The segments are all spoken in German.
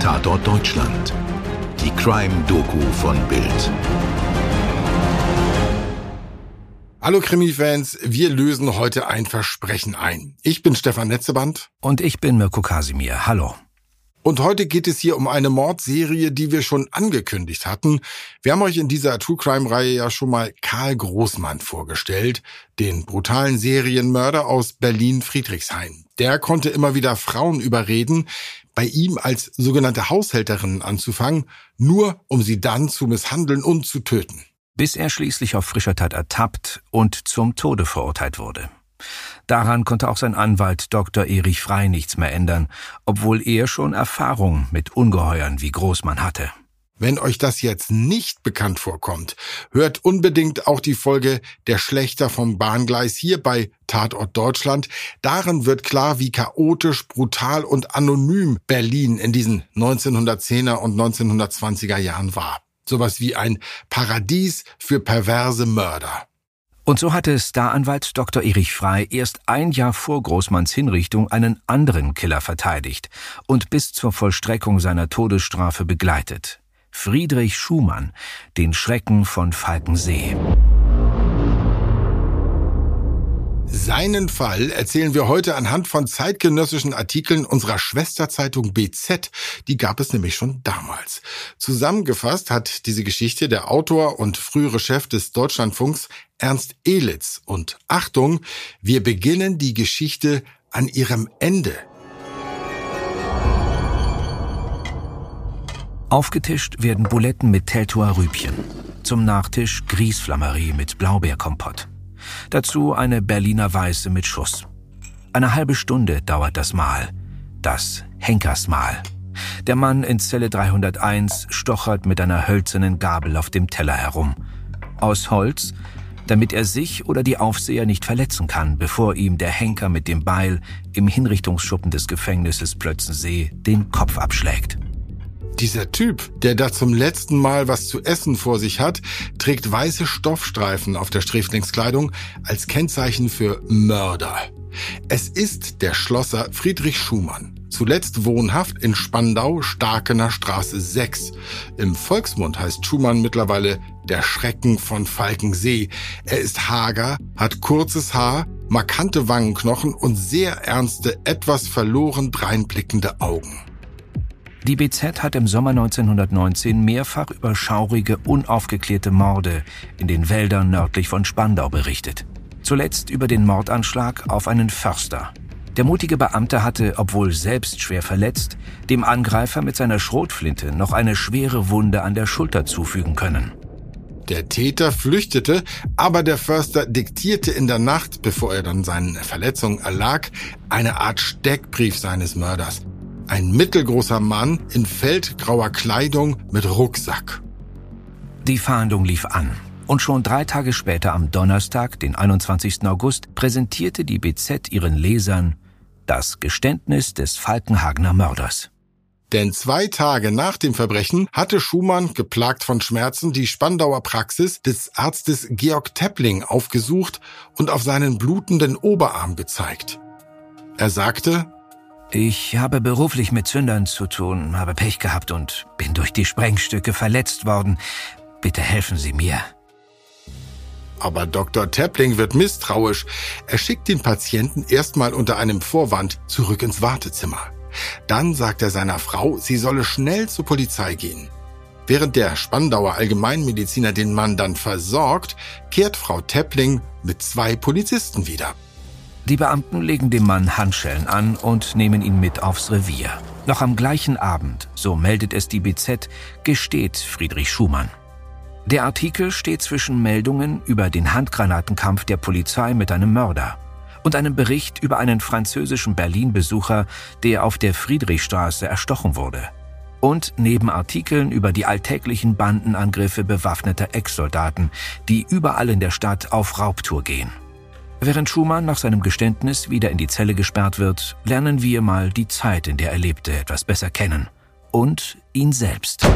Tatort Deutschland. Die Crime-Doku von Bild. Hallo Krimi-Fans, wir lösen heute ein Versprechen ein. Ich bin Stefan Netzeband. Und ich bin Mirko Kasimir. Hallo. Und heute geht es hier um eine Mordserie, die wir schon angekündigt hatten. Wir haben euch in dieser True Crime Reihe ja schon mal Karl Großmann vorgestellt, den brutalen Serienmörder aus Berlin Friedrichshain. Der konnte immer wieder Frauen überreden, bei ihm als sogenannte Haushälterin anzufangen, nur um sie dann zu misshandeln und zu töten. Bis er schließlich auf frischer Tat ertappt und zum Tode verurteilt wurde. Daran konnte auch sein Anwalt Dr. Erich Frei nichts mehr ändern, obwohl er schon Erfahrung mit Ungeheuern wie Großmann hatte. Wenn euch das jetzt nicht bekannt vorkommt, hört unbedingt auch die Folge Der Schlechter vom Bahngleis hier bei Tatort Deutschland. Darin wird klar, wie chaotisch, brutal und anonym Berlin in diesen 1910er und 1920er Jahren war. Sowas wie ein Paradies für perverse Mörder. Und so hatte Staranwalt Dr. Erich Frei erst ein Jahr vor Großmanns Hinrichtung einen anderen Killer verteidigt und bis zur Vollstreckung seiner Todesstrafe begleitet. Friedrich Schumann, den Schrecken von Falkensee. Seinen Fall erzählen wir heute anhand von zeitgenössischen Artikeln unserer Schwesterzeitung BZ. Die gab es nämlich schon damals. Zusammengefasst hat diese Geschichte der Autor und frühere Chef des Deutschlandfunks Ernst Elitz. Und Achtung, wir beginnen die Geschichte an ihrem Ende. Aufgetischt werden Buletten mit Teltower Rübchen. Zum Nachtisch Grießflammerie mit Blaubeerkompott. Dazu eine Berliner Weiße mit Schuss. Eine halbe Stunde dauert das Mahl. Das Henkersmahl. Der Mann in Zelle 301 stochert mit einer hölzernen Gabel auf dem Teller herum. Aus Holz, damit er sich oder die Aufseher nicht verletzen kann, bevor ihm der Henker mit dem Beil im Hinrichtungsschuppen des Gefängnisses Plötzensee den Kopf abschlägt. Dieser Typ, der da zum letzten Mal was zu essen vor sich hat, trägt weiße Stoffstreifen auf der Sträflingskleidung als Kennzeichen für Mörder. Es ist der Schlosser Friedrich Schumann, zuletzt wohnhaft in Spandau, Starkener Straße 6. Im Volksmund heißt Schumann mittlerweile der Schrecken von Falkensee. Er ist hager, hat kurzes Haar, markante Wangenknochen und sehr ernste, etwas verloren dreinblickende Augen. Die BZ hat im Sommer 1919 mehrfach über schaurige, unaufgeklärte Morde in den Wäldern nördlich von Spandau berichtet. Zuletzt über den Mordanschlag auf einen Förster. Der mutige Beamte hatte, obwohl selbst schwer verletzt, dem Angreifer mit seiner Schrotflinte noch eine schwere Wunde an der Schulter zufügen können. Der Täter flüchtete, aber der Förster diktierte in der Nacht, bevor er dann seinen Verletzungen erlag, eine Art Steckbrief seines Mörders. Ein mittelgroßer Mann in feldgrauer Kleidung mit Rucksack. Die Fahndung lief an. Und schon drei Tage später, am Donnerstag, den 21. August, präsentierte die BZ ihren Lesern das Geständnis des Falkenhagener Mörders. Denn zwei Tage nach dem Verbrechen hatte Schumann, geplagt von Schmerzen, die Spandauer Praxis des Arztes Georg Teppling aufgesucht und auf seinen blutenden Oberarm gezeigt. Er sagte, ich habe beruflich mit Zündern zu tun, habe Pech gehabt und bin durch die Sprengstücke verletzt worden. Bitte helfen Sie mir. Aber Dr. Teppling wird misstrauisch. Er schickt den Patienten erstmal unter einem Vorwand zurück ins Wartezimmer. Dann sagt er seiner Frau, sie solle schnell zur Polizei gehen. Während der Spandauer Allgemeinmediziner den Mann dann versorgt, kehrt Frau Teppling mit zwei Polizisten wieder. Die Beamten legen dem Mann Handschellen an und nehmen ihn mit aufs Revier. Noch am gleichen Abend, so meldet es die BZ, gesteht Friedrich Schumann. Der Artikel steht zwischen Meldungen über den Handgranatenkampf der Polizei mit einem Mörder und einem Bericht über einen französischen Berlin-Besucher, der auf der Friedrichstraße erstochen wurde. Und neben Artikeln über die alltäglichen Bandenangriffe bewaffneter Ex-Soldaten, die überall in der Stadt auf Raubtour gehen. Während Schumann nach seinem Geständnis wieder in die Zelle gesperrt wird, lernen wir mal die Zeit, in der er lebte, etwas besser kennen. Und ihn selbst.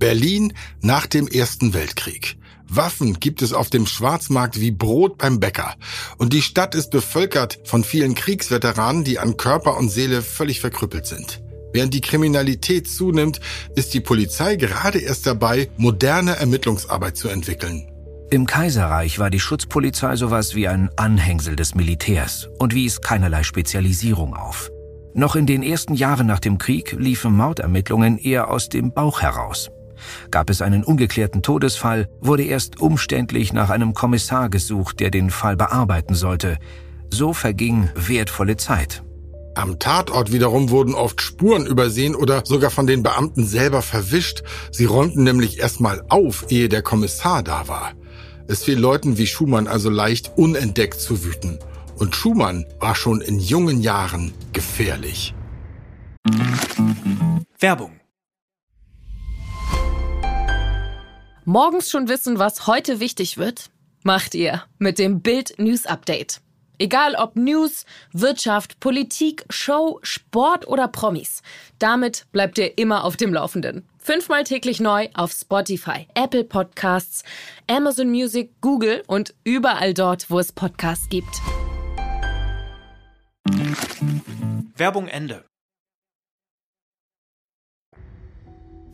Berlin nach dem Ersten Weltkrieg. Waffen gibt es auf dem Schwarzmarkt wie Brot beim Bäcker. Und die Stadt ist bevölkert von vielen Kriegsveteranen, die an Körper und Seele völlig verkrüppelt sind. Während die Kriminalität zunimmt, ist die Polizei gerade erst dabei, moderne Ermittlungsarbeit zu entwickeln. Im Kaiserreich war die Schutzpolizei sowas wie ein Anhängsel des Militärs und wies keinerlei Spezialisierung auf. Noch in den ersten Jahren nach dem Krieg liefen Mordermittlungen eher aus dem Bauch heraus. Gab es einen ungeklärten Todesfall, wurde erst umständlich nach einem Kommissar gesucht, der den Fall bearbeiten sollte. So verging wertvolle Zeit. Am Tatort wiederum wurden oft Spuren übersehen oder sogar von den Beamten selber verwischt. Sie räumten nämlich erstmal auf, ehe der Kommissar da war. Es fiel Leuten wie Schumann also leicht, unentdeckt zu wüten. Und Schumann war schon in jungen Jahren gefährlich. Werbung. Morgens schon wissen, was heute wichtig wird? Macht ihr mit dem Bild News Update. Egal ob News, Wirtschaft, Politik, Show, Sport oder Promis. Damit bleibt ihr immer auf dem Laufenden. Fünfmal täglich neu auf Spotify, Apple Podcasts, Amazon Music, Google und überall dort, wo es Podcasts gibt. Werbung Ende.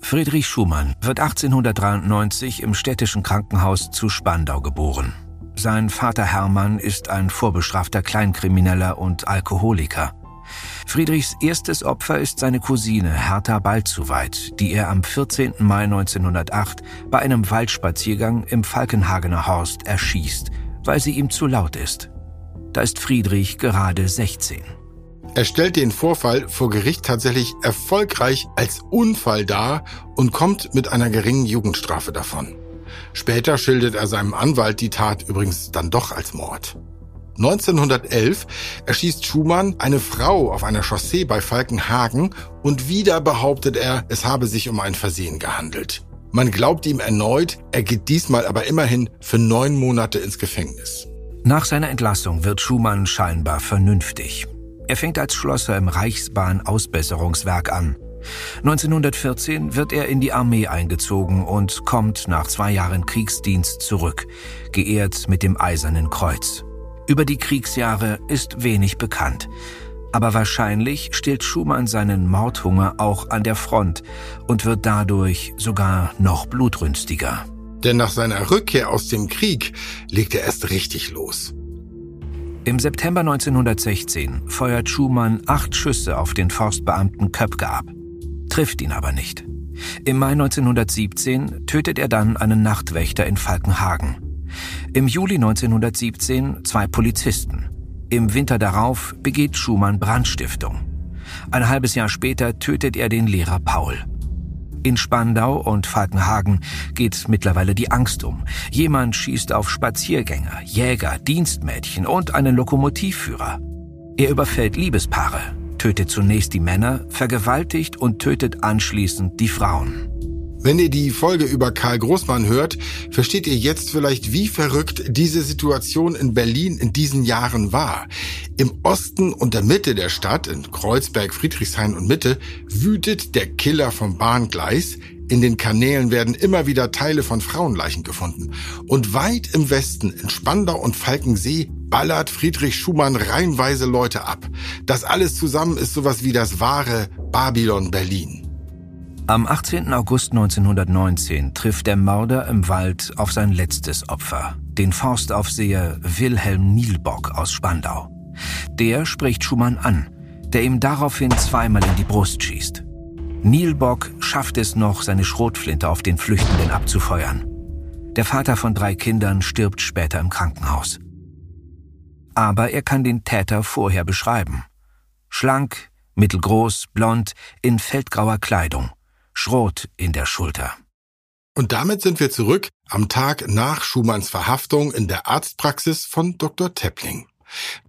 Friedrich Schumann wird 1893 im städtischen Krankenhaus zu Spandau geboren. Sein Vater Hermann ist ein vorbestrafter Kleinkrimineller und Alkoholiker. Friedrichs erstes Opfer ist seine Cousine Hertha Balzuweit, die er am 14. Mai 1908 bei einem Waldspaziergang im Falkenhagener Horst erschießt, weil sie ihm zu laut ist. Da ist Friedrich gerade 16. Er stellt den Vorfall vor Gericht tatsächlich erfolgreich als Unfall dar und kommt mit einer geringen Jugendstrafe davon. Später schildert er seinem Anwalt die Tat übrigens dann doch als Mord. 1911 erschießt Schumann eine Frau auf einer Chaussee bei Falkenhagen und wieder behauptet er, es habe sich um ein Versehen gehandelt. Man glaubt ihm erneut, er geht diesmal aber immerhin für neun Monate ins Gefängnis. Nach seiner Entlassung wird Schumann scheinbar vernünftig. Er fängt als Schlosser im Reichsbahn-Ausbesserungswerk an. 1914 wird er in die Armee eingezogen und kommt nach zwei Jahren Kriegsdienst zurück, geehrt mit dem Eisernen Kreuz. Über die Kriegsjahre ist wenig bekannt. Aber wahrscheinlich stillt Schumann seinen Mordhunger auch an der Front und wird dadurch sogar noch blutrünstiger. Denn nach seiner Rückkehr aus dem Krieg legt er erst richtig los. Im September 1916 feuert Schumann acht Schüsse auf den Forstbeamten Köpke ab trifft ihn aber nicht. Im Mai 1917 tötet er dann einen Nachtwächter in Falkenhagen. Im Juli 1917 zwei Polizisten. Im Winter darauf begeht Schumann Brandstiftung. Ein halbes Jahr später tötet er den Lehrer Paul. In Spandau und Falkenhagen geht mittlerweile die Angst um. Jemand schießt auf Spaziergänger, Jäger, Dienstmädchen und einen Lokomotivführer. Er überfällt Liebespaare, tötet zunächst die Männer, vergewaltigt und tötet anschließend die Frauen. Wenn ihr die Folge über Karl Großmann hört, versteht ihr jetzt vielleicht, wie verrückt diese Situation in Berlin in diesen Jahren war. Im Osten und der Mitte der Stadt, in Kreuzberg, Friedrichshain und Mitte, wütet der Killer vom Bahngleis. In den Kanälen werden immer wieder Teile von Frauenleichen gefunden. Und weit im Westen, in Spandau und Falkensee, ballert Friedrich Schumann reihenweise Leute ab. Das alles zusammen ist sowas wie das wahre Babylon Berlin. Am 18. August 1919 trifft der Mörder im Wald auf sein letztes Opfer, den Forstaufseher Wilhelm Nielbock aus Spandau. Der spricht Schumann an, der ihm daraufhin zweimal in die Brust schießt. Nielbock schafft es noch, seine Schrotflinte auf den Flüchtenden abzufeuern. Der Vater von drei Kindern stirbt später im Krankenhaus. Aber er kann den Täter vorher beschreiben. Schlank, mittelgroß, blond, in feldgrauer Kleidung, Schrot in der Schulter. Und damit sind wir zurück am Tag nach Schumanns Verhaftung in der Arztpraxis von Dr. Teppling.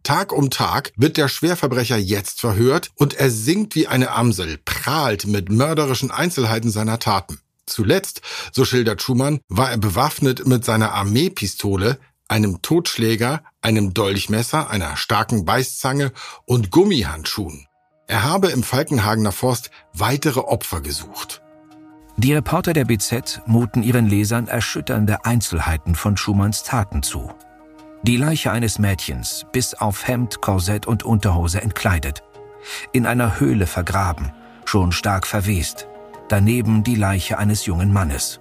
Tag um Tag wird der Schwerverbrecher jetzt verhört und er singt wie eine Amsel, prahlt mit mörderischen Einzelheiten seiner Taten. Zuletzt, so schildert Schumann, war er bewaffnet mit seiner Armeepistole, einem Totschläger, einem Dolchmesser, einer starken Beißzange und Gummihandschuhen. Er habe im Falkenhagener Forst weitere Opfer gesucht. Die Reporter der BZ muten ihren Lesern erschütternde Einzelheiten von Schumanns Taten zu. Die Leiche eines Mädchens, bis auf Hemd, Korsett und Unterhose entkleidet. In einer Höhle vergraben, schon stark verwest. Daneben die Leiche eines jungen Mannes.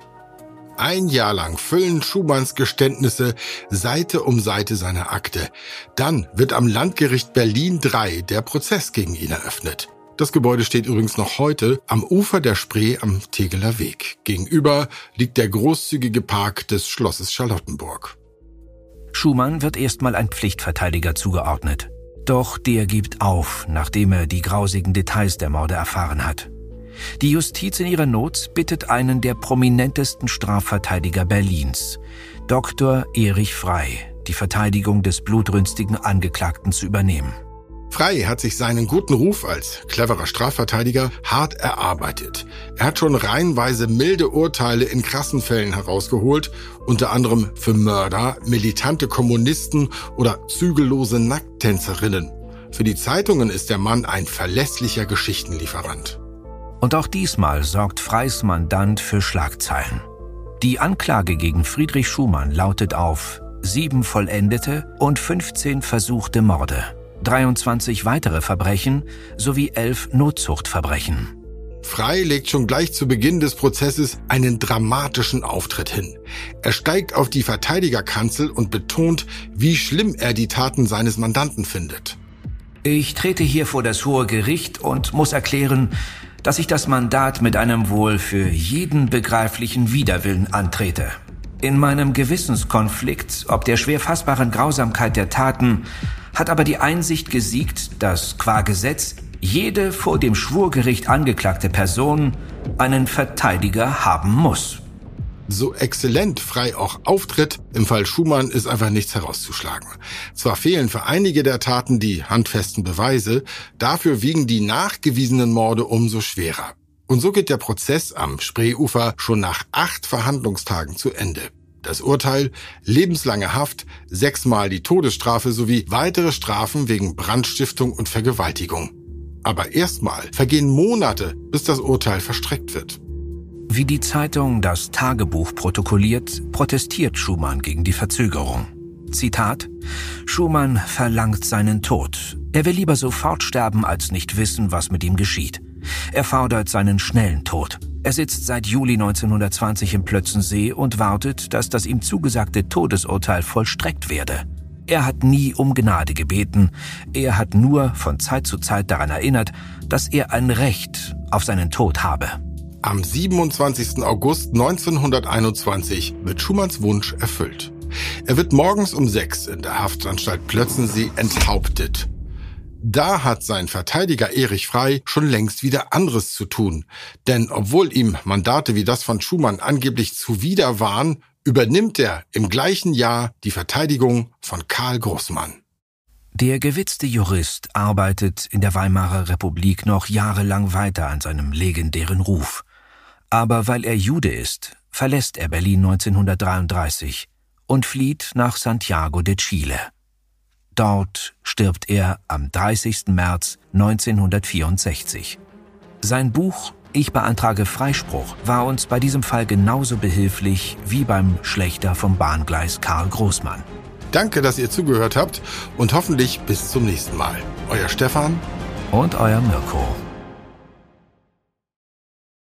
Ein Jahr lang füllen Schumanns Geständnisse Seite um Seite seiner Akte. Dann wird am Landgericht Berlin III der Prozess gegen ihn eröffnet. Das Gebäude steht übrigens noch heute am Ufer der Spree am Tegeler Weg. Gegenüber liegt der großzügige Park des Schlosses Charlottenburg. Schumann wird erstmal ein Pflichtverteidiger zugeordnet. Doch der gibt auf, nachdem er die grausigen Details der Morde erfahren hat. Die Justiz in ihrer Not bittet einen der prominentesten Strafverteidiger Berlins, Dr. Erich Frey, die Verteidigung des blutrünstigen Angeklagten zu übernehmen. Frey hat sich seinen guten Ruf als cleverer Strafverteidiger hart erarbeitet. Er hat schon reihenweise milde Urteile in krassen Fällen herausgeholt, unter anderem für Mörder, militante Kommunisten oder zügellose Nackttänzerinnen. Für die Zeitungen ist der Mann ein verlässlicher Geschichtenlieferant. Und auch diesmal sorgt Freys Mandant für Schlagzeilen. Die Anklage gegen Friedrich Schumann lautet auf sieben vollendete und 15 versuchte Morde. 23 weitere Verbrechen sowie 11 Notzuchtverbrechen. Frei legt schon gleich zu Beginn des Prozesses einen dramatischen Auftritt hin. Er steigt auf die Verteidigerkanzel und betont, wie schlimm er die Taten seines Mandanten findet. Ich trete hier vor das Hohe Gericht und muss erklären, dass ich das Mandat mit einem wohl für jeden begreiflichen Widerwillen antrete. In meinem Gewissenskonflikt, ob der schwer fassbaren Grausamkeit der Taten, hat aber die Einsicht gesiegt, dass qua Gesetz jede vor dem Schwurgericht angeklagte Person einen Verteidiger haben muss. So exzellent frei auch auftritt, im Fall Schumann ist einfach nichts herauszuschlagen. Zwar fehlen für einige der Taten die handfesten Beweise, dafür wiegen die nachgewiesenen Morde umso schwerer. Und so geht der Prozess am Spreeufer schon nach acht Verhandlungstagen zu Ende. Das Urteil lebenslange Haft, sechsmal die Todesstrafe sowie weitere Strafen wegen Brandstiftung und Vergewaltigung. Aber erstmal vergehen Monate, bis das Urteil verstreckt wird. Wie die Zeitung das Tagebuch protokolliert, protestiert Schumann gegen die Verzögerung. Zitat Schumann verlangt seinen Tod. Er will lieber sofort sterben, als nicht wissen, was mit ihm geschieht. Er fordert seinen schnellen Tod. Er sitzt seit Juli 1920 im Plötzensee und wartet, dass das ihm zugesagte Todesurteil vollstreckt werde. Er hat nie um Gnade gebeten, er hat nur von Zeit zu Zeit daran erinnert, dass er ein Recht auf seinen Tod habe. Am 27. August 1921 wird Schumanns Wunsch erfüllt. Er wird morgens um sechs in der Haftanstalt Plötzensee enthauptet. Da hat sein Verteidiger Erich Frei schon längst wieder anderes zu tun. Denn obwohl ihm Mandate wie das von Schumann angeblich zuwider waren, übernimmt er im gleichen Jahr die Verteidigung von Karl Großmann. Der gewitzte Jurist arbeitet in der Weimarer Republik noch jahrelang weiter an seinem legendären Ruf. Aber weil er Jude ist, verlässt er Berlin 1933 und flieht nach Santiago de Chile. Dort stirbt er am 30. März 1964. Sein Buch Ich beantrage Freispruch war uns bei diesem Fall genauso behilflich wie beim Schlechter vom Bahngleis Karl Großmann. Danke, dass ihr zugehört habt und hoffentlich bis zum nächsten Mal. Euer Stefan und euer Mirko.